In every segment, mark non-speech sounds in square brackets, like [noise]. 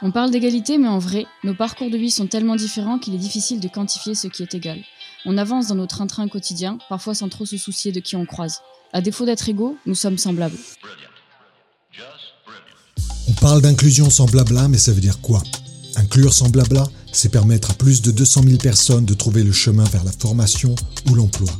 On parle d'égalité, mais en vrai, nos parcours de vie sont tellement différents qu'il est difficile de quantifier ce qui est égal. On avance dans nos train-train quotidien, parfois sans trop se soucier de qui on croise. À défaut d'être égaux, nous sommes semblables. On parle d'inclusion sans blabla, mais ça veut dire quoi? Inclure sans blabla, c'est permettre à plus de 200 000 personnes de trouver le chemin vers la formation ou l'emploi.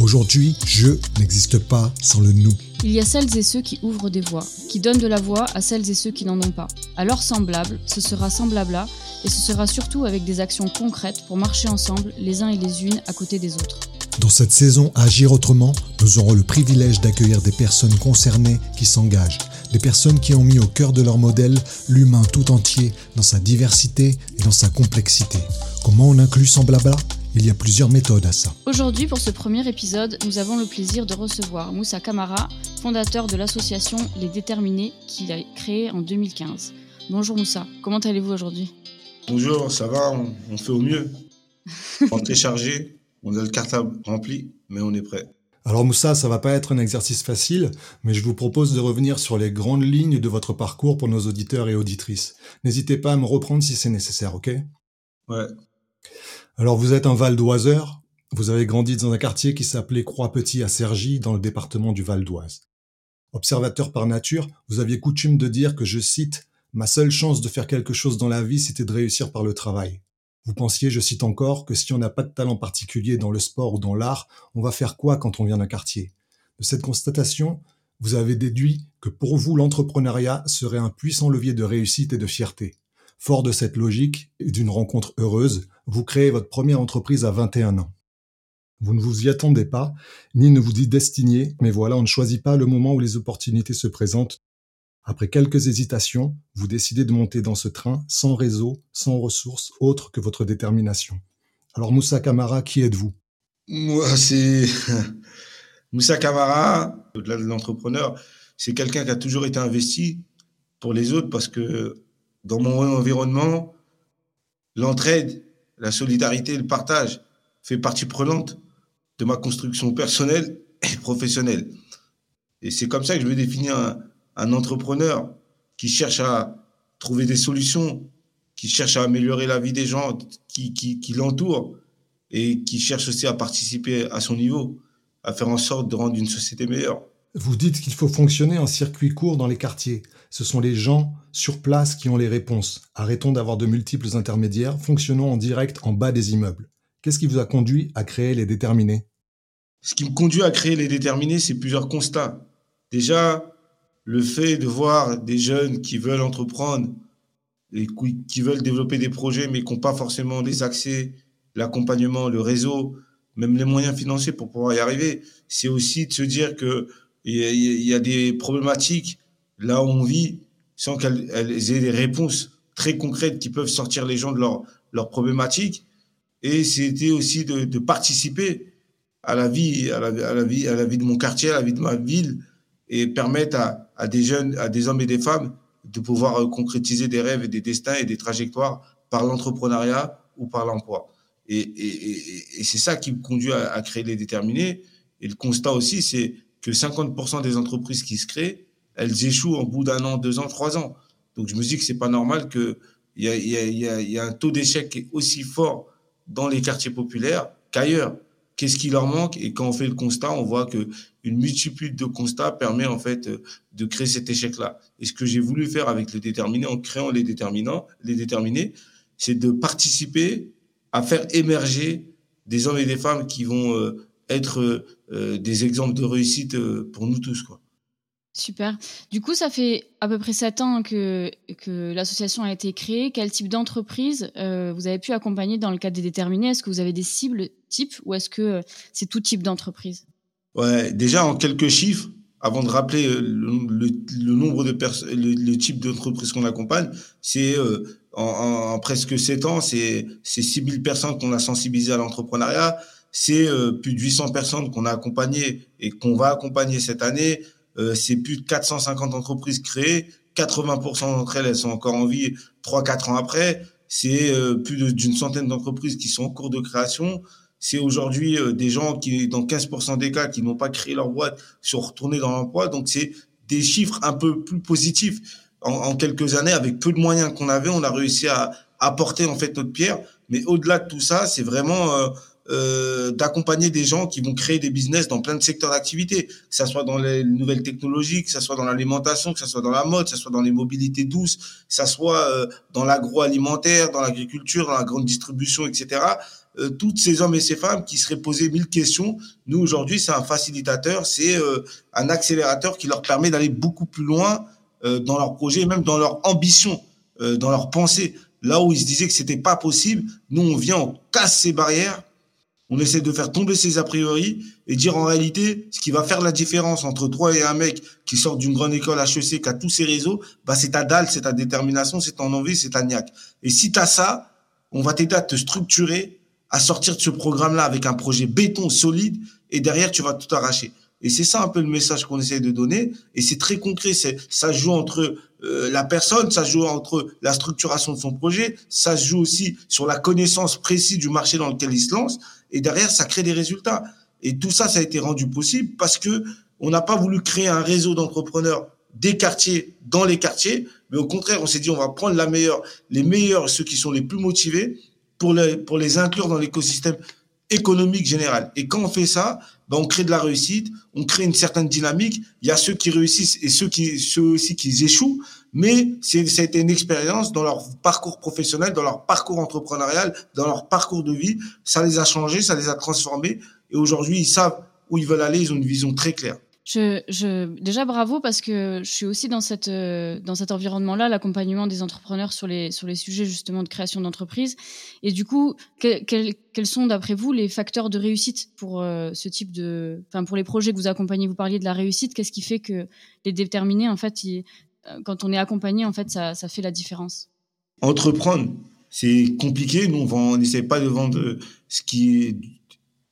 Aujourd'hui, je n'existe pas sans le nous. Il y a celles et ceux qui ouvrent des voies, qui donnent de la voix à celles et ceux qui n'en ont pas. Alors semblable, ce sera semblable à, et ce sera surtout avec des actions concrètes pour marcher ensemble, les uns et les unes à côté des autres. Dans cette saison Agir autrement, nous aurons le privilège d'accueillir des personnes concernées qui s'engagent, des personnes qui ont mis au cœur de leur modèle l'humain tout entier dans sa diversité et dans sa complexité. Comment on inclut sans blabla il y a plusieurs méthodes à ça. Aujourd'hui, pour ce premier épisode, nous avons le plaisir de recevoir Moussa Kamara, fondateur de l'association Les Déterminés qu'il a créée en 2015. Bonjour Moussa, comment allez-vous aujourd'hui? Bonjour, ça va, on, fait au mieux. [laughs] On est chargé, on a le cartable rempli, mais on est prêt. Alors Moussa, ça va pas être un exercice facile, mais je vous propose de revenir sur les grandes lignes de votre parcours pour nos auditeurs et auditrices. N'hésitez pas à me reprendre si c'est nécessaire, ok? Ouais, alors vous êtes un Val d'Oiseur, vous avez grandi dans un quartier qui s'appelait Croix-Petit à Cergy dans le département du Val d'Oise. Observateur par nature, vous aviez coutume de dire que, je cite, Ma seule chance de faire quelque chose dans la vie, c'était de réussir par le travail. Vous pensiez, je cite encore, que si on n'a pas de talent particulier dans le sport ou dans l'art, on va faire quoi quand on vient d'un quartier? De cette constatation, vous avez déduit que pour vous, l'entrepreneuriat serait un puissant levier de réussite et de fierté. Fort de cette logique et d'une rencontre heureuse, vous créez votre première entreprise à 21 ans. Vous ne vous y attendez pas, ni ne vous y destiniez, mais voilà, on ne choisit pas le moment où les opportunités se présentent. Après quelques hésitations, vous décidez de monter dans ce train sans réseau, sans ressources autres que votre détermination. Alors Moussa Kamara, qui êtes-vous? Moi, c'est [laughs] Moussa Kamara, au-delà de l'entrepreneur, c'est quelqu'un qui a toujours été investi pour les autres parce que dans mon environnement, l'entraide, la solidarité, le partage fait partie prenante de ma construction personnelle et professionnelle. Et c'est comme ça que je veux définir un, entrepreneur qui cherche à trouver des solutions, qui cherche à améliorer la vie des gens qui, qui l'entourent et qui cherche aussi à participer à son niveau, à faire en sorte de rendre une société meilleure. Vous dites qu'il faut fonctionner en circuit court dans les quartiers. Ce sont les gens sur place qui ont les réponses. Arrêtons d'avoir de multiples intermédiaires, fonctionnons en direct en bas des immeubles. Qu'est-ce qui vous a conduit à créer les déterminés? Ce qui me conduit à créer les déterminés, c'est plusieurs constats. Déjà, le fait de voir des jeunes qui veulent entreprendre et qui veulent développer des projets, mais qui n'ont pas forcément les accès, l'accompagnement, le réseau, même les moyens financiers pour pouvoir y arriver. C'est aussi de se dire que il y, a des problématiques là où on vit sans qu'elles aient des réponses très concrètes qui peuvent sortir les gens de leurs leur problématiques. Et c'était aussi de, participer à la vie, à la, vie, à la vie de mon quartier, à la vie de ma ville, et permettre à, des jeunes, à des hommes et des femmes de pouvoir concrétiser des rêves et des destins et des trajectoires par l'entrepreneuriat ou par l'emploi. Et c'est ça qui me conduit à, à créer les déterminés. Et le constat aussi, c'est que 50% des entreprises qui se créent, elles échouent en bout d'un an, deux ans, trois ans. Donc je me dis que c'est pas normal qu'il y a, y, a, y, a, y a un taux d'échec aussi fort dans les quartiers populaires qu'ailleurs. Qu'est-ce qui leur manque? Et quand on fait le constat, on voit que une multitude de constats permet en fait de créer cet échec-là. Et ce que j'ai voulu faire avec les déterminés, en créant les déterminants, les déterminés, c'est de participer à faire émerger des hommes et des femmes qui vont euh, être euh, des exemples de réussite euh, pour nous tous. Quoi. Super. Du coup, ça fait à peu près sept ans que, l'association a été créée. Quel type d'entreprise euh, vous avez pu accompagner dans le cadre des déterminés? Est-ce que vous avez des cibles types ou est-ce que c'est tout type d'entreprise? Ouais, déjà en quelques chiffres, avant de rappeler le, le, nombre de personnes, le, le, type d'entreprise qu'on accompagne, c'est euh, en, en, presque sept ans, c'est 6000 personnes qu'on a sensibilisées à l'entrepreneuriat c'est euh, plus de 800 personnes qu'on a accompagnées et qu'on va accompagner cette année. Euh, c'est plus de 450 entreprises créées. 80% d'entre elles, elles sont encore en vie 3-4 ans après. C'est euh, plus d'une centaine d'entreprises qui sont en cours de création. C'est aujourd'hui des gens qui, dans 15% des cas, qui n'ont pas créé leur boîte, sont retournés dans l'emploi. Donc, c'est des chiffres un peu plus positifs. en, quelques années, avec peu de moyens qu'on avait, on a réussi à apporter en fait notre pierre. Mais au-delà de tout ça, c'est vraiment euh, euh, d'accompagner des gens qui vont créer des business dans plein de secteurs d'activité, que ça soit dans les nouvelles technologies, que ça soit dans l'alimentation, que ça soit dans la mode, que ça soit dans les mobilités douces, que ça soit euh, dans l'agroalimentaire, dans l'agriculture, dans la grande distribution, etc. Euh, toutes ces hommes et ces femmes qui seraient posés mille questions, nous aujourd'hui, c'est un facilitateur, c'est euh, un accélérateur qui leur permet d'aller beaucoup plus loin dans leur projet, même dans leur ambition, dans leur pensée. Là où ils se disaient que c'était pas possible, nous on vient, on casse ces barrières, on essaie de faire tomber ces a priori et dire en réalité ce qui va faire la différence entre toi et un mec qui sort d'une grande école HEC qui a tous ses réseaux, bah c'est ta dalle, c'est ta détermination, c'est ton envie, c'est ta niaque. Et si tu as ça, on va t'aider à te structurer, à sortir de ce programme-là avec un projet béton solide et derrière tu vas tout arracher. Et c'est ça un peu le message qu'on essaie de donner. Et c'est très concret. C'est ça joue entre euh, la personne, ça joue entre la structuration de son projet, ça joue aussi sur la connaissance précise du marché dans lequel il se lance. Et derrière, ça crée des résultats. Et tout ça, ça a été rendu possible parce que on n'a pas voulu créer un réseau d'entrepreneurs des quartiers dans les quartiers, mais au contraire, on s'est dit on va prendre les meilleurs, ceux qui sont les plus motivés pour les, inclure dans l'écosystème économique général. Et quand on fait ça, ben on crée de la réussite, on crée une certaine dynamique. Il y a ceux qui réussissent et ceux ceux aussi qui échouent, mais ça a été une expérience dans leur parcours professionnel, dans leur parcours entrepreneurial, dans leur parcours de vie. Ça les a changés, ça les a transformés. Et aujourd'hui, ils savent où ils veulent aller. Ils ont une vision très claire. Je, je, déjà bravo parce que je suis aussi dans cette euh, dans cet environnement-là, l'accompagnement des entrepreneurs sur les sur les sujets justement de création d'entreprise. Et du coup, quels sont d'après vous les facteurs de réussite pour euh, ce type de, enfin pour les projets que vous accompagnez? Vous parliez de la réussite. Qu'est-ce qui fait que les déterminés en fait, euh, quand on est accompagné en fait, ça, ça fait la différence Entreprendre, c'est compliqué. Nous, on n'essaie pas de vendre ce qui est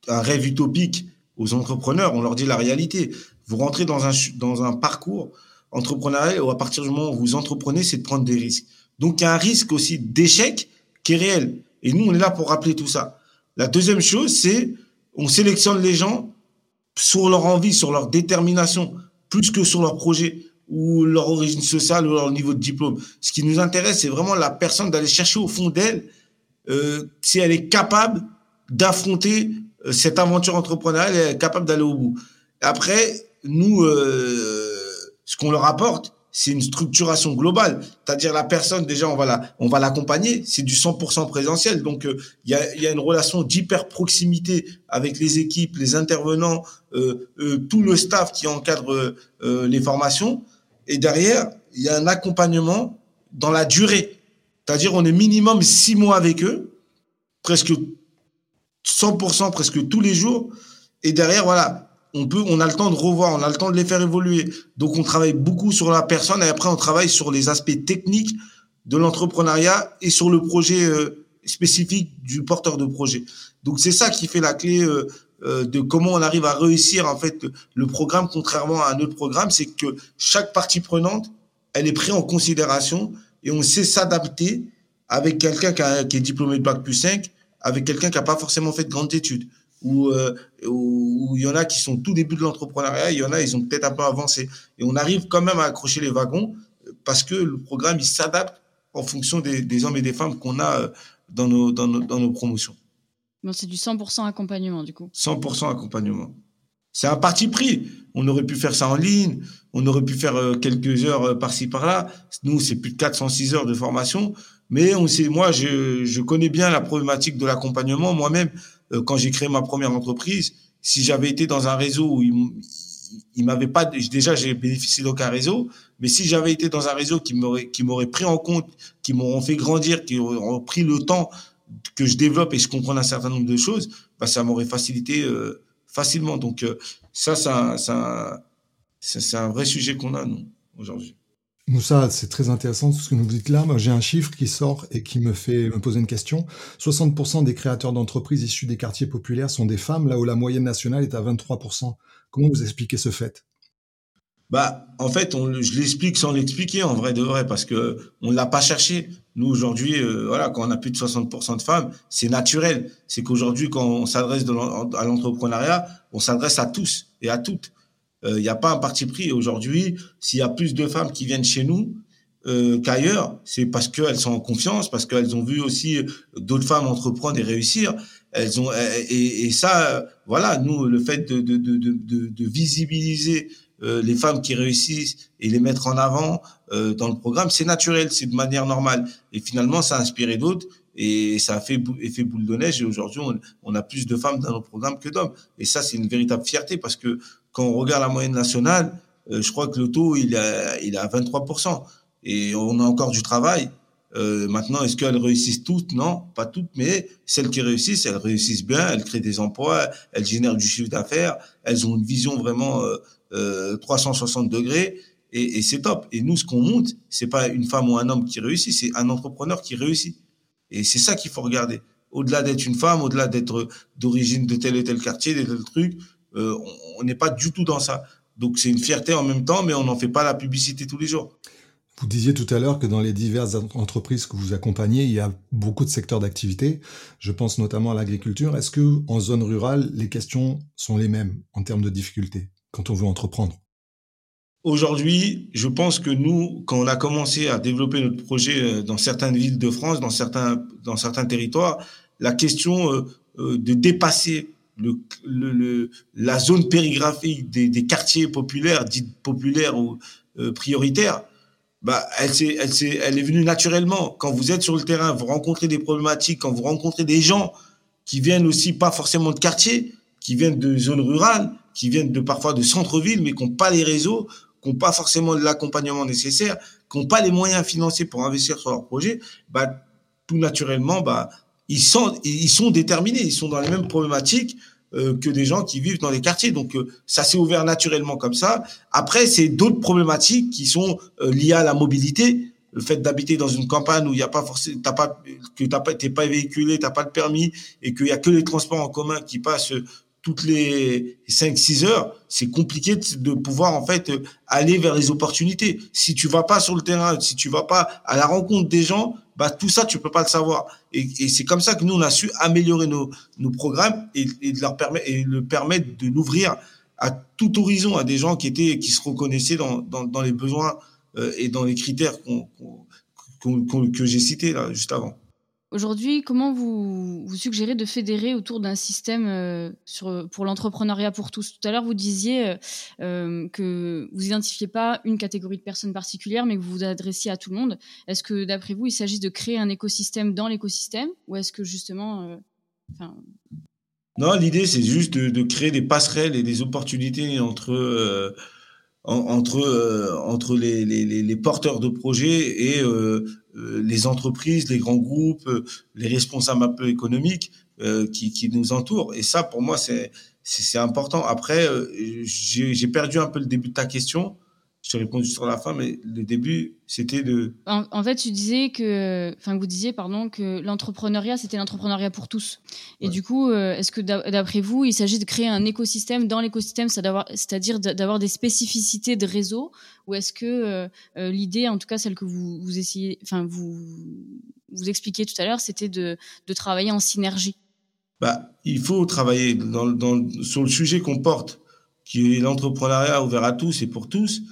un rêve utopique aux entrepreneurs. On leur dit la réalité. Vous rentrez dans un, dans un parcours entrepreneurial où à partir du moment où vous entreprenez, c'est de prendre des risques. Donc, il y a un risque aussi d'échec qui est réel. Et nous, on est là pour rappeler tout ça. La deuxième chose, c'est on sélectionne les gens sur leur envie, sur leur détermination, plus que sur leur projet ou leur origine sociale ou leur niveau de diplôme. Ce qui nous intéresse, c'est vraiment la personne d'aller chercher au fond d'elle euh, si elle est capable d'affronter euh, cette aventure entrepreneuriale, elle est capable d'aller au bout. Après, nous, euh, ce qu'on leur apporte, c'est une structuration globale. C'est-à-dire la personne, déjà, on va la, on va l'accompagner. C'est du 100% présentiel. Donc, euh, il y, a, y a une relation d'hyper proximité avec les équipes, les intervenants, euh, euh, tout le staff qui encadre les formations. Et derrière, il y a un accompagnement dans la durée. C'est-à-dire, on est minimum six mois avec eux, presque 100%, presque tous les jours. Et derrière, voilà, on peut, on a le temps de revoir, on a le temps de les faire évoluer. Donc, on travaille beaucoup sur la personne et après, on travaille sur les aspects techniques de l'entrepreneuriat et sur le projet euh, spécifique du porteur de projet. Donc, c'est ça qui fait la clé euh, euh, de comment on arrive à réussir en fait le programme, contrairement à un autre programme, c'est que chaque partie prenante, elle est prise en considération et on sait s'adapter avec quelqu'un qui, est diplômé de bac plus 5, avec quelqu'un qui n'a pas forcément fait de grandes études où, euh, il y en a qui sont tout début de l'entrepreneuriat, il y en a, ils ont peut-être un peu avancé. Et on arrive quand même à accrocher les wagons parce que le programme, il s'adapte en fonction des, des, hommes et des femmes qu'on a euh, dans nos, dans nos, dans nos promotions. Donc c'est du 100% accompagnement, du coup. 100% accompagnement. C'est un parti pris. On aurait pu faire ça en ligne, on aurait pu faire euh, quelques heures par-ci par-là. Nous, c'est plus de 406 heures de formation. Mais on sait, moi, je, je connais bien la problématique de l'accompagnement. Moi-même, euh, quand j'ai créé ma première entreprise, si j'avais été dans un réseau où il, m'avait pas déjà j'ai bénéficié d'aucun réseau mais si j'avais été dans un réseau qui m'aurait qui m'aurait pris en compte qui m'auront fait grandir qui auraient pris le temps que je développe et je comprends un certain nombre de choses bah ça m'aurait facilité euh, facilement donc euh, ça c'est un vrai sujet qu'on a nous aujourd'hui Moussa, c'est très intéressant tout ce que nous dites là. Moi, j'ai un chiffre qui sort et qui me fait me poser une question. 60% des créateurs d'entreprises issus des quartiers populaires sont des femmes, là où la moyenne nationale est à 23%. Comment vous expliquez ce fait? Bah, en fait, on, je l'explique sans l'expliquer en vrai de vrai parce que on l'a pas cherché. Nous aujourd'hui, euh, voilà, quand on a plus de 60% de femmes, c'est naturel. C'est qu'aujourd'hui, quand on s'adresse à l'entrepreneuriat, on s'adresse à tous et à toutes. Il euh, n'y a pas un parti pris. Aujourd'hui, s'il y a plus de femmes qui viennent chez nous, euh, qu'ailleurs, c'est parce qu'elles sont en confiance, parce qu'elles ont vu aussi d'autres femmes entreprendre et réussir. Elles ont et, et ça, voilà, nous, le fait de, de, de, de, de visibiliser euh, les femmes qui réussissent et les mettre en avant euh, dans le programme, c'est naturel, c'est de manière normale. Et finalement, ça a inspiré d'autres et ça a fait effet boule de neige. Et aujourd'hui, on, on, a plus de femmes dans nos programmes que d'hommes. Et ça, c'est une véritable fierté parce que quand on regarde la moyenne nationale, euh, je crois que le taux, il est, il est à 23%. Et on a encore du travail. Euh, maintenant, est-ce qu'elles réussissent toutes? Non, pas toutes, mais celles qui réussissent, elles réussissent bien, elles créent des emplois, elles génèrent du chiffre d'affaires, elles ont une vision vraiment euh, 360 euh, degrés, et, c'est top. Et nous, ce qu'on monte, c'est pas une femme ou un homme qui réussit, c'est un entrepreneur qui réussit. Et c'est ça qu'il faut regarder. Au-delà d'être une femme, au-delà d'être d'origine de tel et tel quartier, de tel truc, euh, on n'est pas du tout dans ça. Donc c'est une fierté en même temps, mais on n'en fait pas la publicité tous les jours. Vous disiez tout à l'heure que dans les diverses entreprises que vous accompagnez, il y a beaucoup de secteurs d'activité. Je pense notamment à l'agriculture. Est-ce que en zone rurale, les questions sont les mêmes en termes de difficultés? Quand on veut entreprendre Aujourd'hui, je pense que nous, quand on a commencé à développer notre projet euh, dans certaines villes de France, dans certains dans certains territoires, la question euh, euh, de dépasser la zone périgraphique des, quartiers populaires, dites populaires ou prioritaires, bah, elle, est, elle, est, elle est venue naturellement. Quand vous êtes sur le terrain, vous rencontrez des problématiques, quand vous rencontrez des gens qui viennent aussi pas forcément de quartier, qui viennent de zones rurales, qui viennent de parfois de centre-ville, mais qui n'ont pas les réseaux, qui n'ont pas forcément l'accompagnement nécessaire, qui n'ont pas les moyens financiers pour investir sur leur projet, bah, tout naturellement, bah, ils sont, ils sont déterminés, ils sont dans les mêmes problématiques euh, que des gens qui vivent dans les quartiers. Donc euh, ça s'est ouvert naturellement comme ça. Après, c'est d'autres problématiques qui sont euh, liées à la mobilité. Le fait d'habiter dans une campagne où il n'y a pas forcément, t'as pas, que t'as pas, t'es pas véhiculé, t'as pas de permis et qu'il y a que les transports en commun qui passent toutes les 5-6 heures, c'est compliqué de pouvoir en fait aller vers les opportunités. Si tu vas pas sur le terrain, si tu vas pas à la rencontre des gens, bah tout ça tu peux pas le savoir. Et, c'est comme ça que nous on a su améliorer nos, programmes et, de leur permettre et le permettre de l'ouvrir à tout horizon à des gens qui étaient qui se reconnaissaient dans, dans, les besoins euh, et dans les critères que j'ai cités là juste avant. Aujourd'hui, comment vous, vous suggérez de fédérer autour d'un système euh, pour l'entrepreneuriat pour tous? Tout à l'heure, vous disiez euh, euh que vous identifiez pas une catégorie de personnes particulières, mais que vous vous adressiez à tout le monde. Est-ce que, d'après vous, il s'agit de créer un écosystème dans l'écosystème ou est-ce que justement... Non, l'idée, c'est juste de, créer des passerelles et des opportunités entre euh, entre euh, entre les, les, les, porteurs de projets et euh, euh, les entreprises, les grands groupes, les responsables un peu économiques qui, qui nous entourent. Et ça, pour moi, c'est c'est important. Après, j'ai perdu un peu le début de ta question. Je t'ai répondu sur la fin, mais le début, c'était de. En, fait, tu disais que, enfin, vous disiez, pardon, que l'entrepreneuriat, c'était l'entrepreneuriat pour tous. Et du coup, euh, est-ce que d'après vous, il s'agit de créer un écosystème dans l'écosystème, c'est-à-dire d'avoir des spécificités de réseau, ou est-ce que euh, euh, l'idée, en tout cas celle que vous, vous essayez, enfin, vous vous expliquiez tout à l'heure, c'était de, de travailler en synergie? Bah, il faut travailler dans, dans, sur le sujet qu'on porte, qui est l'entrepreneuriat ouvert à tous et pour tous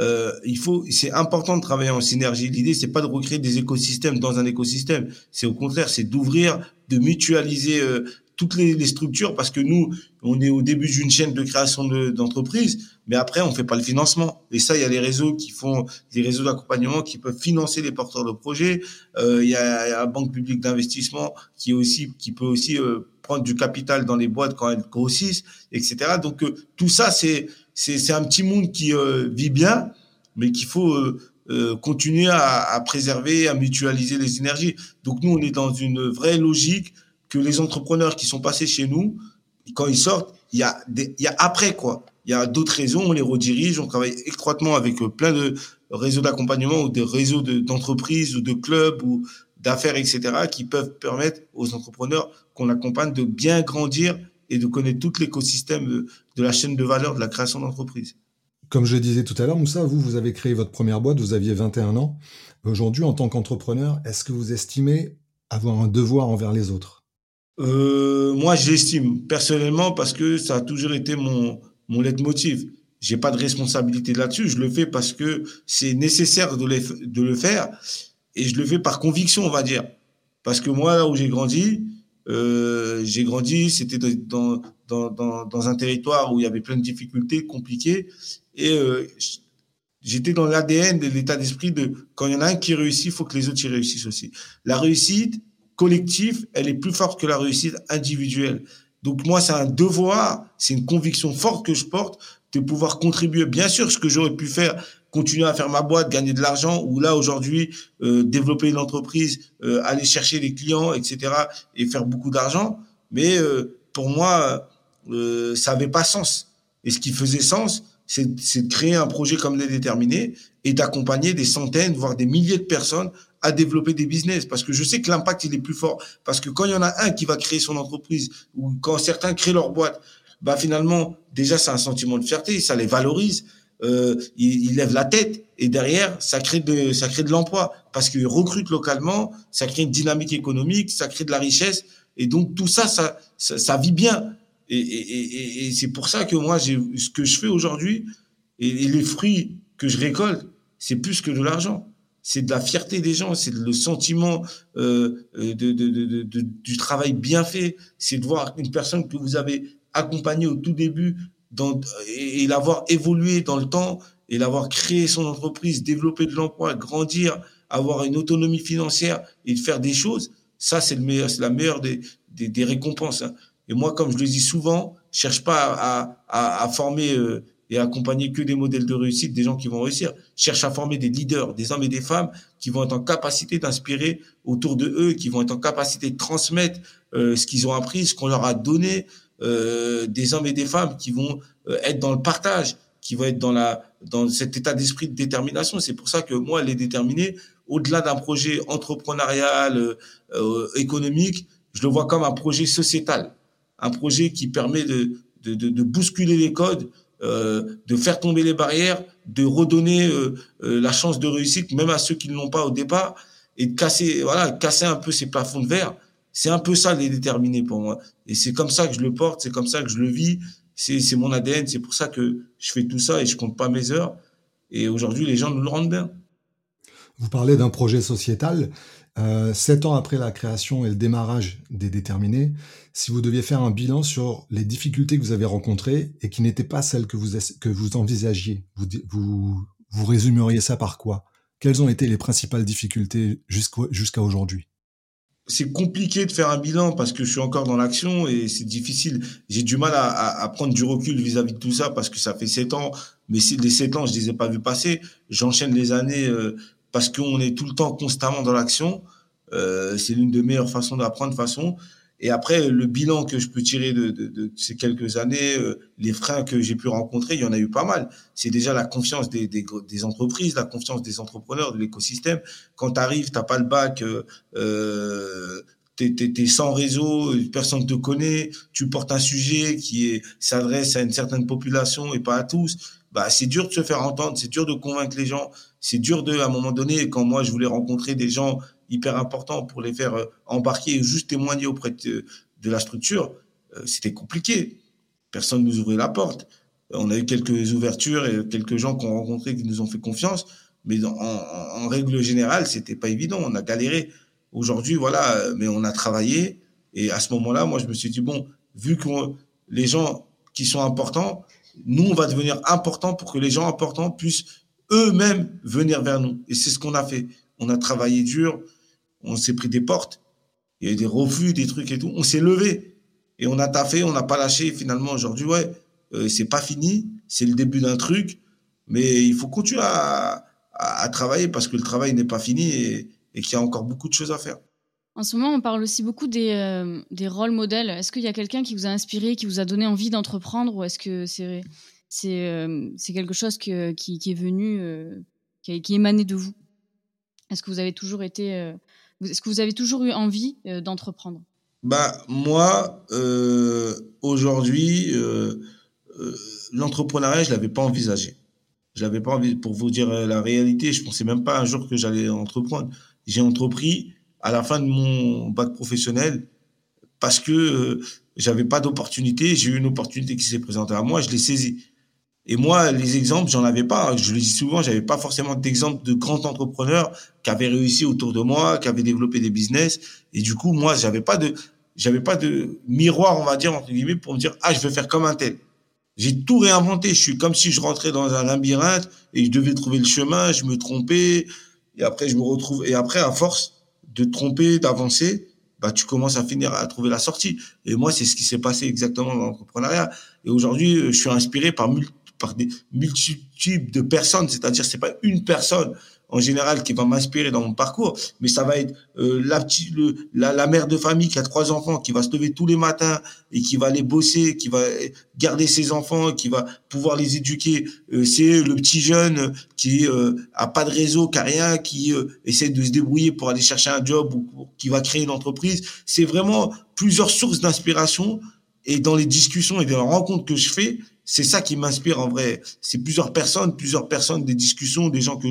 euh, il faut, c'est important de travailler en synergie. L'idée, c'est pas de recréer des écosystèmes dans un écosystème. C'est au contraire, c'est d'ouvrir, de mutualiser euh, toutes les, les, structures parce que nous, on est au début d'une chaîne de création d'entreprise, mais après, on fait pas le financement. Et ça, il y a les réseaux qui font des réseaux d'accompagnement qui peuvent financer les porteurs de projets. Euh, il, y a, il y a la banque publique d'investissement qui aussi, qui peut aussi euh, prendre du capital dans les boîtes quand elles grossissent, etc. Donc euh, tout ça, c'est c'est un petit monde qui euh, vit bien, mais qu'il faut euh, euh, continuer à, à, préserver, à mutualiser les énergies. Donc nous, on est dans une vraie logique que les entrepreneurs qui sont passés chez nous, quand ils sortent, il y a, des, il y a après quoi. Il y a d'autres réseaux, on les redirige, on travaille étroitement avec plein de réseaux d'accompagnement ou des réseaux d'entreprises ou de clubs ou d'affaires, etc., qui peuvent permettre aux entrepreneurs qu'on accompagne de bien grandir et de connaître tout l'écosystème de, la chaîne de valeur de la création d'entreprise. Comme je disais tout à l'heure, Moussa, vous, vous avez créé votre première boîte, vous aviez 21 ans. Aujourd'hui, en tant qu'entrepreneur, est-ce que vous estimez avoir un devoir envers les autres? Euh, Moi, j'estime personnellement parce que ça a toujours été mon, mon leitmotiv. j'ai pas de responsabilité là-dessus. Je le fais parce que c'est nécessaire de, de le faire et je le fais par conviction, on va dire. Parce que moi, là où j'ai grandi, euh, j'ai grandi, c'était dans, dans, dans, dans, un territoire où il y avait plein de difficultés, compliquées, et euh, j'étais dans l'ADN de l'état d'esprit de quand il y en a un qui réussit, il faut que les autres y réussissent aussi. La réussite collective, elle est plus forte que la réussite individuelle. Donc moi, c'est un devoir, c'est une conviction forte que je porte de pouvoir contribuer. Bien sûr, ce que j'aurais pu faire, continuer à faire ma boîte, gagner de l'argent, ou là aujourd'hui euh, développer une entreprise, euh, aller chercher les clients, etc. et faire beaucoup d'argent. Mais euh, pour moi, ça avait pas sens. Et ce qui faisait sens, c'est de créer un projet comme les déterminés et d'accompagner des centaines, voire des milliers de personnes à développer des business parce que je sais que l'impact il est plus fort parce que quand il y en a un qui va créer son entreprise ou quand certains créent leur boîte bah finalement déjà c'est un sentiment de fierté ça les valorise euh, ils, ils, lèvent la tête et derrière ça crée de ça crée de l'emploi. Parce qu'ils recrutent localement ça crée une dynamique économique ça crée de la richesse. Et donc tout ça ça ça, ça vit bien. Et, et, et, et c'est pour ça que moi ce que je fais aujourd'hui et, les fruits que je récolte c'est plus que de l'argent. C'est de la fierté des gens, c'est le sentiment euh, de, de, de, de, du travail bien fait, c'est de voir une personne que vous avez accompagnée au tout début et, l'avoir évolué dans le temps et l'avoir créé son entreprise, développer de l'emploi, grandir, avoir une autonomie financière et de faire des choses. Ça, c'est le meilleur, c'est la meilleure des, des, des récompenses. Hein. Et moi, comme je le dis souvent, je cherche pas à, à, à former euh, et accompagner que des modèles de réussite, des gens qui vont réussir. Cherche à former des leaders, des hommes et des femmes qui vont être en capacité d'inspirer autour de eux, qui vont être en capacité de transmettre euh, ce qu'ils ont appris, ce qu'on leur a donné, euh, des hommes et des femmes qui vont euh, être dans le partage, qui vont être dans la dans cet état d'esprit de détermination. C'est pour ça que moi, les déterminés, au-delà d'un projet entrepreneurial, euh, euh, économique, je le vois comme un projet sociétal, un projet qui permet de, de, de, de bousculer les codes, euh, de faire tomber les barrières, de redonner euh, la chance de réussite même à ceux qui ne l'ont pas au départ et de casser voilà casser un peu ces plafonds de verre. C'est un peu ça les déterminés pour moi. Et c'est comme ça que je le porte, c'est comme ça que je le vis, c'est mon ADN, c'est pour ça que je fais tout ça et je compte pas mes heures. Et aujourd'hui les gens nous le rendent bien. Vous parlez d'un projet sociétal. Euh, sept ans après la création et le démarrage des déterminés, si vous deviez faire un bilan sur les difficultés que vous avez rencontrées et qui n'étaient pas celles que vous, que vous envisagiez, vous résumeriez ça par quoi? Quelles ont été les principales difficultés jusqu'à aujourd'hui? C'est compliqué de faire un bilan parce que je suis encore dans l'action et c'est difficile. J'ai du mal à, à, à, prendre du recul vis-à-vis de tout ça parce que ça fait sept ans. Mais si les sept ans, je les ai pas vus passer. J'enchaîne les années euh, parce qu'on est tout le temps constamment dans l'action. Euh, c'est l'une des meilleures façons d'apprendre de façon. Et après, le bilan que je peux tirer de, de, de ces quelques années, euh, les freins que j'ai pu rencontrer, il y en a eu pas mal. C'est déjà la confiance des, des, des, entreprises, la confiance des entrepreneurs, de l'écosystème. Quand tu arrives, t'as pas le bac, euh, euh t'es, sans réseau, personne te connaît, tu portes un sujet qui s'adresse à une certaine population et pas à tous. Bah, c'est dur de se faire entendre, c'est dur de convaincre les gens c'est dur de, à un moment donné, quand moi je voulais rencontrer des gens hyper importants pour les faire euh, embarquer et juste témoigner auprès de, la structure, euh, c'était compliqué. Personne nous ouvrait la porte. On a eu quelques ouvertures et quelques gens qu'on rencontré qui nous ont fait confiance, mais en, règle générale, c'était pas évident. On a galéré. Aujourd'hui, voilà, euh, mais on a travaillé. Et à ce moment-là, moi, je me suis dit bon, vu que les gens qui sont importants, nous, on va devenir importants pour que les gens importants puissent eux-mêmes venir vers nous. Et c'est ce qu'on a fait. On a travaillé dur, on s'est pris des portes, il y a eu des refus, des trucs et tout. On s'est levé et on a taffé, on n'a pas lâché. Finalement, aujourd'hui, ouais, euh, c'est pas fini, c'est le début d'un truc, mais il faut continuer à, à, travailler parce que le travail n'est pas fini et, qu'il y a encore beaucoup de choses à faire. En ce moment, on parle aussi beaucoup des, euh, des rôles modèles. Est-ce qu'il y a quelqu'un qui vous a inspiré, qui vous a donné envie d'entreprendre ou est-ce que c'est euh, quelque chose qui, est venu, euh, qui, qui émané de vous? Est-ce que vous avez toujours été, est-ce que vous avez toujours eu envie d'entreprendre? Bah moi, aujourd'hui, l'entrepreneuriat, je l'avais pas envisagé. Je l'avais pas envie. Pour vous dire la réalité, je pensais même pas un jour que j'allais entreprendre. J'ai entrepris à la fin de mon bac professionnel parce que j'avais pas d'opportunité. J'ai eu une opportunité qui s'est présentée à moi, je l'ai saisie. Et moi, les exemples, j'en avais pas. Je le dis souvent, j'avais pas forcément d'exemples de grands entrepreneurs qui avaient réussi autour de moi, qui avaient développé des business. Et du coup, moi, j'avais pas de, j'avais pas de miroir, on va dire entre guillemets, pour me dire ah, je veux faire comme un tel. J'ai tout réinventé. Je suis comme si je rentrais dans un labyrinthe et je devais trouver le chemin. Je me trompais et après je me retrouve. Et après, à force de tromper, d'avancer, bah tu commences à finir à trouver la sortie. Et moi, c'est ce qui s'est passé exactement dans l'entrepreneuriat. Et aujourd'hui, je suis inspiré par par des multitudes de personnes, c'est-à-dire c'est pas une personne en général qui va m'inspirer dans mon parcours, mais ça va être euh, la, petite, le, la, la, mère de famille qui a trois enfants, qui va se lever tous les matins et qui va les bosser, qui va garder ses enfants, qui va pouvoir les éduquer. Euh, c'est le petit jeune qui euh, a pas de réseau, qui a rien, qui euh, essaie de se débrouiller pour aller chercher un job ou qui va créer une entreprise. C'est vraiment plusieurs sources d'inspiration et dans les discussions et dans les rencontres que je fais, c'est ça qui m'inspire en vrai. C'est plusieurs personnes, plusieurs personnes, des discussions, des gens que,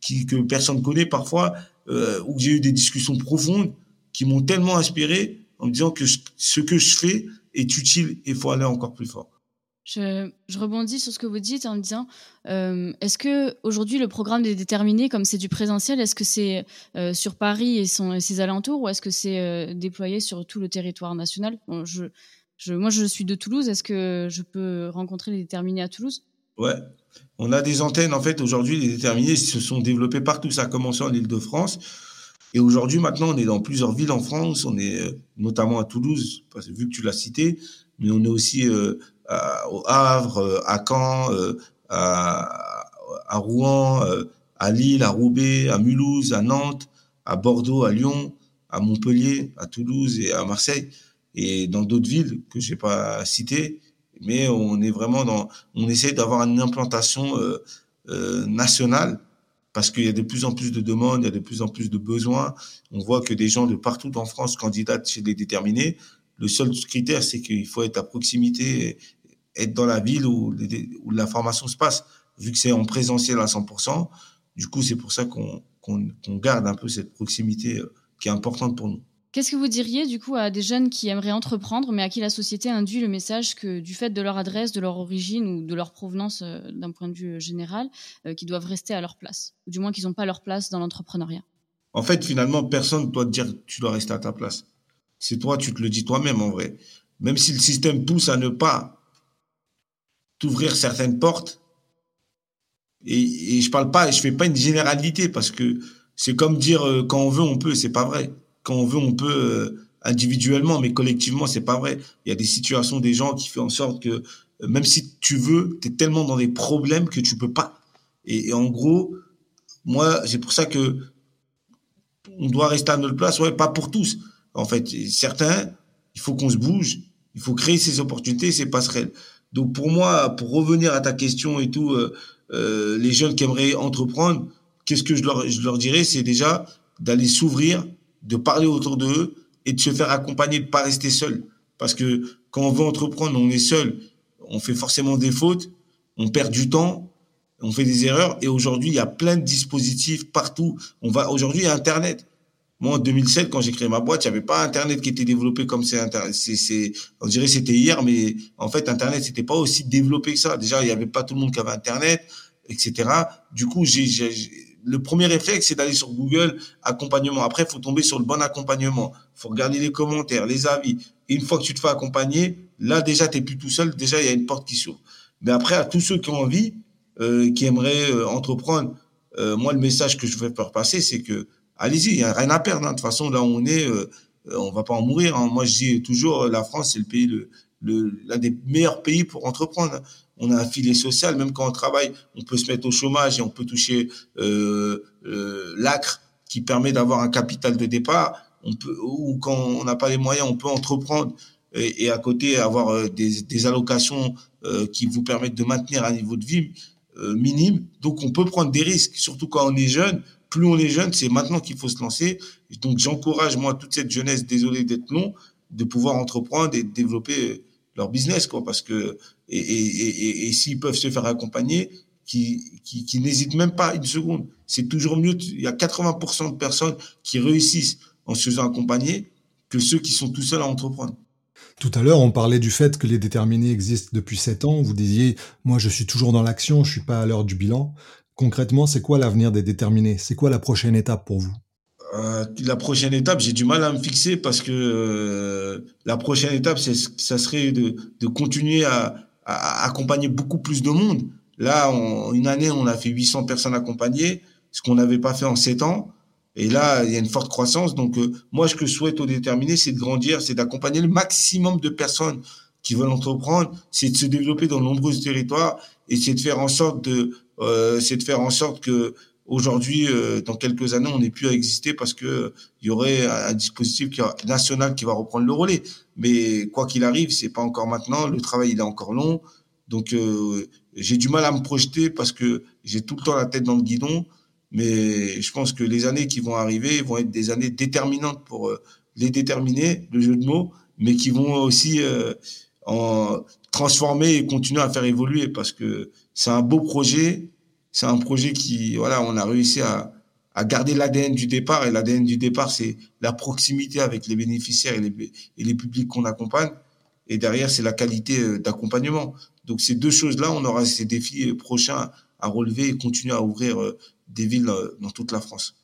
qui, que personne connaît parfois, euh, où j'ai eu des discussions profondes qui m'ont tellement inspiré en me disant que ce que je fais est utile et faut aller encore plus fort. Je, rebondis sur ce que vous dites en me disant, euh, est-ce que aujourd'hui le programme est déterminé comme c'est du présentiel, est-ce que c'est euh, sur Paris et, ses alentours ou est-ce que c'est déployé sur tout le territoire national? Je, moi, je suis de Toulouse. Est-ce que je peux rencontrer les déterminés à Toulouse? Ouais. On a des antennes, en fait, aujourd'hui, les déterminés se sont développés partout. Ça a commencé en Ile-de-France. Et aujourd'hui, maintenant, on est dans plusieurs villes en France. On est euh, notamment à Toulouse, vu que tu l'as cité, mais on est aussi euh, à, au Havre, euh, à Caen, à, Rouen, à Lille, à Roubaix, à Mulhouse, à Nantes, à Bordeaux, à Lyon, à Montpellier, à Toulouse et à Marseille et dans d'autres villes que j'ai pas citées. Mais on est vraiment dans, on essaie d'avoir une implantation euh, euh, nationale parce qu'il y a de plus en plus de demandes, il y a de plus en plus de besoins. On voit que des gens de partout en France candidatent chez les déterminés. Le seul critère, c'est qu'il faut être à proximité, être dans la ville où, la formation se passe. Vu que c'est en présentiel à 100%, du coup, c'est pour ça qu'on qu'on qu'on garde un peu cette proximité euh, qui est importante pour nous. Qu'est-ce que vous diriez du coup à des jeunes qui aimeraient entreprendre, mais à qui la société induit le message que du fait de leur adresse, de leur origine ou de leur provenance euh, d'un point de vue euh, général, euh, qu'ils doivent rester à leur place, ou du moins qu'ils n'ont pas leur place dans l'entrepreneuriat? En fait, finalement, personne ne doit te dire tu dois rester à ta place. C'est toi, tu te le dis toi-même en vrai. Même si le système pousse à ne pas t'ouvrir certaines portes, et, et je parle pas, je fais pas une généralité parce que c'est comme dire quand on veut, on peut, c'est pas vrai quand on veut, on peut euh, individuellement, mais collectivement, c'est pas vrai. Il y a des situations des gens qui font en sorte que euh, même si tu veux, tu es tellement dans des problèmes que tu peux pas. Et, en gros, moi, c'est pour ça que on doit rester à notre place. Ouais, pas pour tous. En fait, certains, il faut qu'on se bouge. Il faut créer ces opportunités, ces passerelles. Donc pour moi, pour revenir à ta question et tout, euh, les jeunes qui aimeraient entreprendre, qu'est-ce que je leur dirais, c'est déjà d'aller s'ouvrir de parler autour d'eux et de se faire accompagner, de pas rester seul. Parce que quand on veut entreprendre, on est seul, on fait forcément des fautes, on perd du temps, on fait des erreurs. Et aujourd'hui, il y a plein de dispositifs partout. On va aujourd'hui, a Internet. Moi, en 2007, quand j'ai créé ma boîte, il n'y avait pas Internet qui était développé comme c'est Internet. C'est, on dirait c'était hier, mais en fait, Internet, c'était pas aussi développé que ça. Déjà, il n'y avait pas tout le monde qui avait Internet, etc. Du coup, j'ai, le premier réflexe, c'est d'aller sur Google, accompagnement. Après, il faut tomber sur le bon accompagnement. Il faut regarder les commentaires, les avis. Une fois que tu te fais accompagner, là, déjà, tu n'es plus tout seul. Déjà, il y a une porte qui s'ouvre. Mais après, à tous ceux qui ont envie, euh, qui aimeraient euh, entreprendre, euh, moi, le message que je veux faire passer, c'est que allez-y, il n'y a rien à perdre. Hein. De toute façon, là où on est, on va pas en mourir. Hein. Moi, je dis toujours, la France, c'est le pays, le, le, l'un des meilleurs pays pour entreprendre on a un filet social, même quand on travaille, on peut se mettre au chômage et on peut toucher euh, euh, l'acre qui permet d'avoir un capital de départ. On peut, ou quand on n'a pas les moyens, on peut entreprendre et, et à côté avoir euh, des, des allocations euh, qui vous permettent de maintenir un niveau de vie euh, minime. Donc on peut prendre des risques, surtout quand on est jeune. Plus on est jeune, c'est maintenant qu'il faut se lancer. donc j'encourage moi toute cette jeunesse, désolé d'être long, de pouvoir entreprendre et développer leur business, quoi, parce que et, et, et, et s'ils peuvent se faire accompagner, qui, qui, qui n'hésitent même pas une seconde. C'est toujours mieux. Il y a 80% de personnes qui réussissent en se faisant accompagner que ceux qui sont tout seuls à entreprendre. Tout à l'heure, on parlait du fait que les déterminés existent depuis 7 ans. Vous disiez, moi je suis toujours dans l'action, je suis pas à l'heure du bilan. Concrètement, c'est quoi l'avenir des déterminés? C'est quoi la prochaine étape pour vous? Euh, La prochaine étape, j'ai du mal à me fixer parce que euh, la prochaine étape, ça serait de, de continuer à, à, accompagner beaucoup plus de monde. Là, en une année, on a fait 800 personnes accompagnées, ce qu'on n'avait pas fait en 7 ans. Et là, il y a une forte croissance. Donc, euh, moi, ce que je souhaite au déterminé, c'est de grandir, c'est d'accompagner le maximum de personnes qui veulent entreprendre, c'est de se développer dans de nombreux territoires et c'est de faire en sorte de, euh, c'est de faire en sorte que aujourd'hui, euh, dans quelques années, on n'ait plus à exister parce que il y aurait un dispositif national qui va reprendre le relais. Mais quoi qu'il arrive, c'est pas encore maintenant. Le travail il est encore long. Donc, euh, j'ai du mal à me projeter parce que j'ai tout le temps la tête dans le guidon. Mais je pense que les années qui vont arriver vont être des années déterminantes pour euh, les déterminer, le jeu de mots, mais qui vont aussi euh, en transformer et continuer à faire évoluer parce que c'est un beau projet. C'est un projet qui, voilà, on a réussi à, garder l'ADN du départ. Et l'ADN du départ, c'est la proximité avec les bénéficiaires et les, et les publics qu'on accompagne. Et derrière, c'est la qualité euh, d'accompagnement. Donc ces deux choses-là, on aura ces défis prochains à relever et continuer à ouvrir des villes euh, dans toute la France.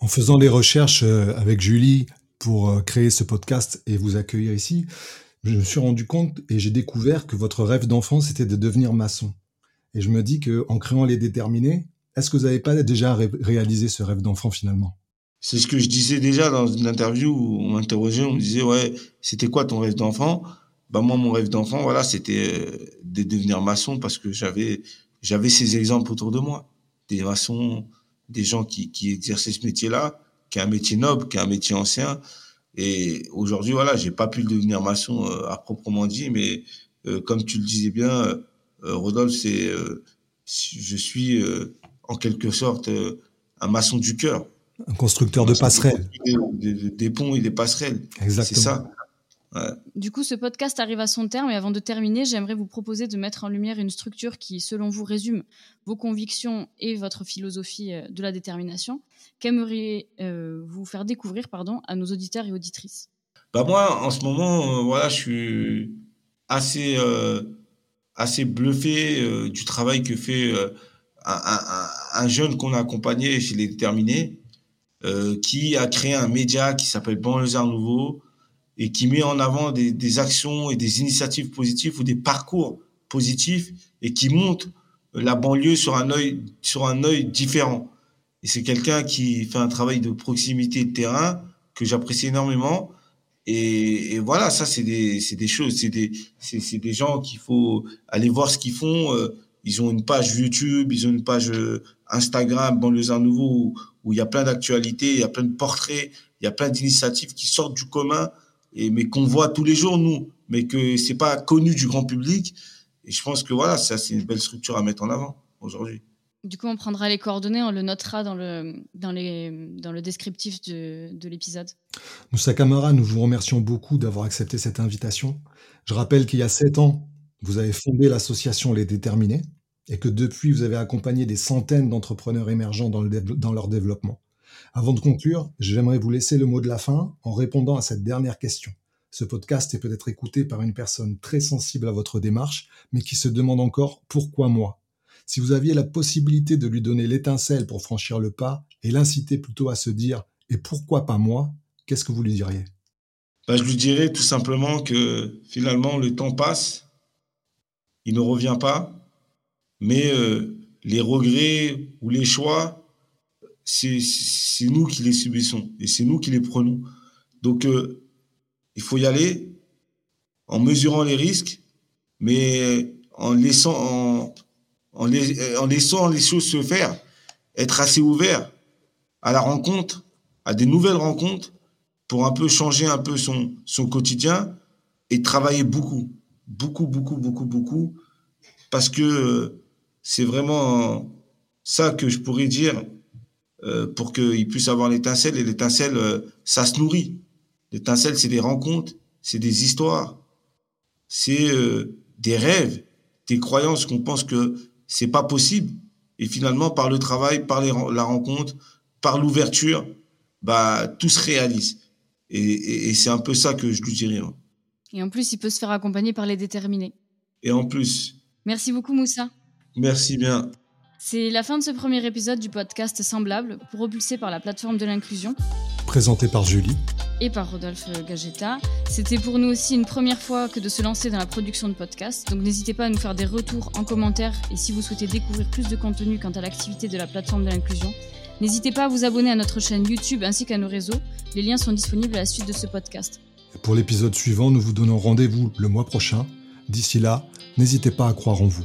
En faisant les recherches euh, avec Julie pour euh, créer ce podcast et vous accueillir ici, je me suis rendu compte et j'ai découvert que votre rêve d'enfant, c'était de devenir maçon. Et je me dis qu'en créant les déterminés, est-ce que vous n'avez pas déjà réalisé ce rêve d'enfant finalement? C'est ce que je disais déjà dans une interview où on m'interrogeait, on me disait ouais, c'était quoi ton rêve d'enfant? Bah moi mon rêve d'enfant, voilà, c'était de devenir maçon parce que j'avais j'avais ces exemples autour de moi. Des maçons, des gens qui, qui exerçaient ce métier-là, qui est un métier noble, qui est un métier ancien. Et aujourd'hui, voilà, j'ai pas pu devenir maçon euh, à proprement dit, mais euh, comme tu le disais bien, euh, Rodolphe, c'est, je suis en quelque sorte un maçon du cœur. Un constructeur de passerelles. Des, des, ponts et des passerelles. Exactement. C'est ça. Du coup, ce podcast arrive à son terme et avant de terminer, j'aimerais vous proposer de mettre en lumière une structure qui, selon vous, résume vos convictions et votre philosophie euh, de la détermination. Qu'aimeriez-vous faire découvrir pardon, à nos auditeurs et auditrices? Bah Moi, en ce moment, euh, voilà, je suis assez, euh, assez bluffé du travail que fait un, jeune qu'on a accompagné chez les déterminés, qui a créé un média qui s'appelle Banlieusard Nouveau, et qui met en avant des, des, actions et des initiatives positives ou des parcours positifs et qui montre la banlieue sur un œil sur un œil différent. Et c'est quelqu'un qui fait un travail de proximité de terrain que j'apprécie énormément. Et, et, voilà, ça c'est des c'est des choses, c'est des c'est des gens qu'il faut aller voir ce qu'ils font. Euh, ils ont une page YouTube, ils ont une page euh, Instagram, Banlieusard Nouveau, où, où il y a plein d'actualités, il y a plein de portraits, il y a plein d'initiatives qui sortent du commun et mais qu'on voit tous les jours nous, mais que c'est pas connu du grand public. Et je pense que voilà, ça c'est une belle structure à mettre en avant aujourd'hui. Du coup, on prendra les coordonnées, on le notera dans le, dans les, dans le descriptif de, de l'épisode. Moussa Kamara, nous vous remercions beaucoup d'avoir accepté cette invitation. Je rappelle qu'il y a sept ans, vous avez fondé l'association Les Déterminés et que depuis, vous avez accompagné des centaines d'entrepreneurs émergents dans leur développement. Avant de conclure, j'aimerais vous laisser le mot de la fin en répondant à cette dernière question. Ce podcast est peut-être écouté par une personne très sensible à votre démarche, mais qui se demande encore pourquoi moi? Si vous aviez la possibilité de lui donner l'étincelle pour franchir le pas et l'inciter plutôt à se dire et pourquoi pas moi, qu'est-ce que vous lui diriez? Bah, Je lui dirais tout simplement que finalement le temps passe, il ne revient pas, mais euh, les regrets ou les choix c'est nous qui les subissons et c'est nous qui les prenons. Donc, euh, il faut y aller en mesurant les risques, mais en laissant, en, en, laissant les choses se faire, être assez ouvert à la rencontre, à des nouvelles rencontres, pour un peu changer un peu son, son quotidien et travailler beaucoup, beaucoup, beaucoup, beaucoup, beaucoup, parce que euh, c'est vraiment ça que je pourrais dire euh, pour qu'il puisse avoir l'étincelle. Et l'étincelle, euh, ça se nourrit. L'étincelle, c'est des rencontres, c'est des histoires, c'est euh, des rêves, des croyances qu'on pense que c'est pas possible. Et finalement, par le travail, par la rencontre, par l'ouverture, bah tout se réalise. Et, et, et c'est un peu ça que je lui dirais. Et en plus, il peut se faire accompagner par les déterminés. Et en plus. Merci beaucoup, Moussa. Merci bien. C'est la fin de ce premier épisode du podcast Semblable, propulsé par la plateforme de l'inclusion. Présenté par Julie. Et par Rodolphe Gagetta. C'était pour nous aussi une première fois que de se lancer dans la production de podcasts, donc n'hésitez pas à nous faire des retours en commentaire et si vous souhaitez découvrir plus de contenu quant à l'activité de la plateforme de l'inclusion, n'hésitez pas à vous abonner à notre chaîne YouTube ainsi qu'à nos réseaux. Les liens sont disponibles à la suite de ce podcast. pour l'épisode suivant, nous vous donnons rendez-vous le mois prochain. D'ici là, n'hésitez pas à croire en vous.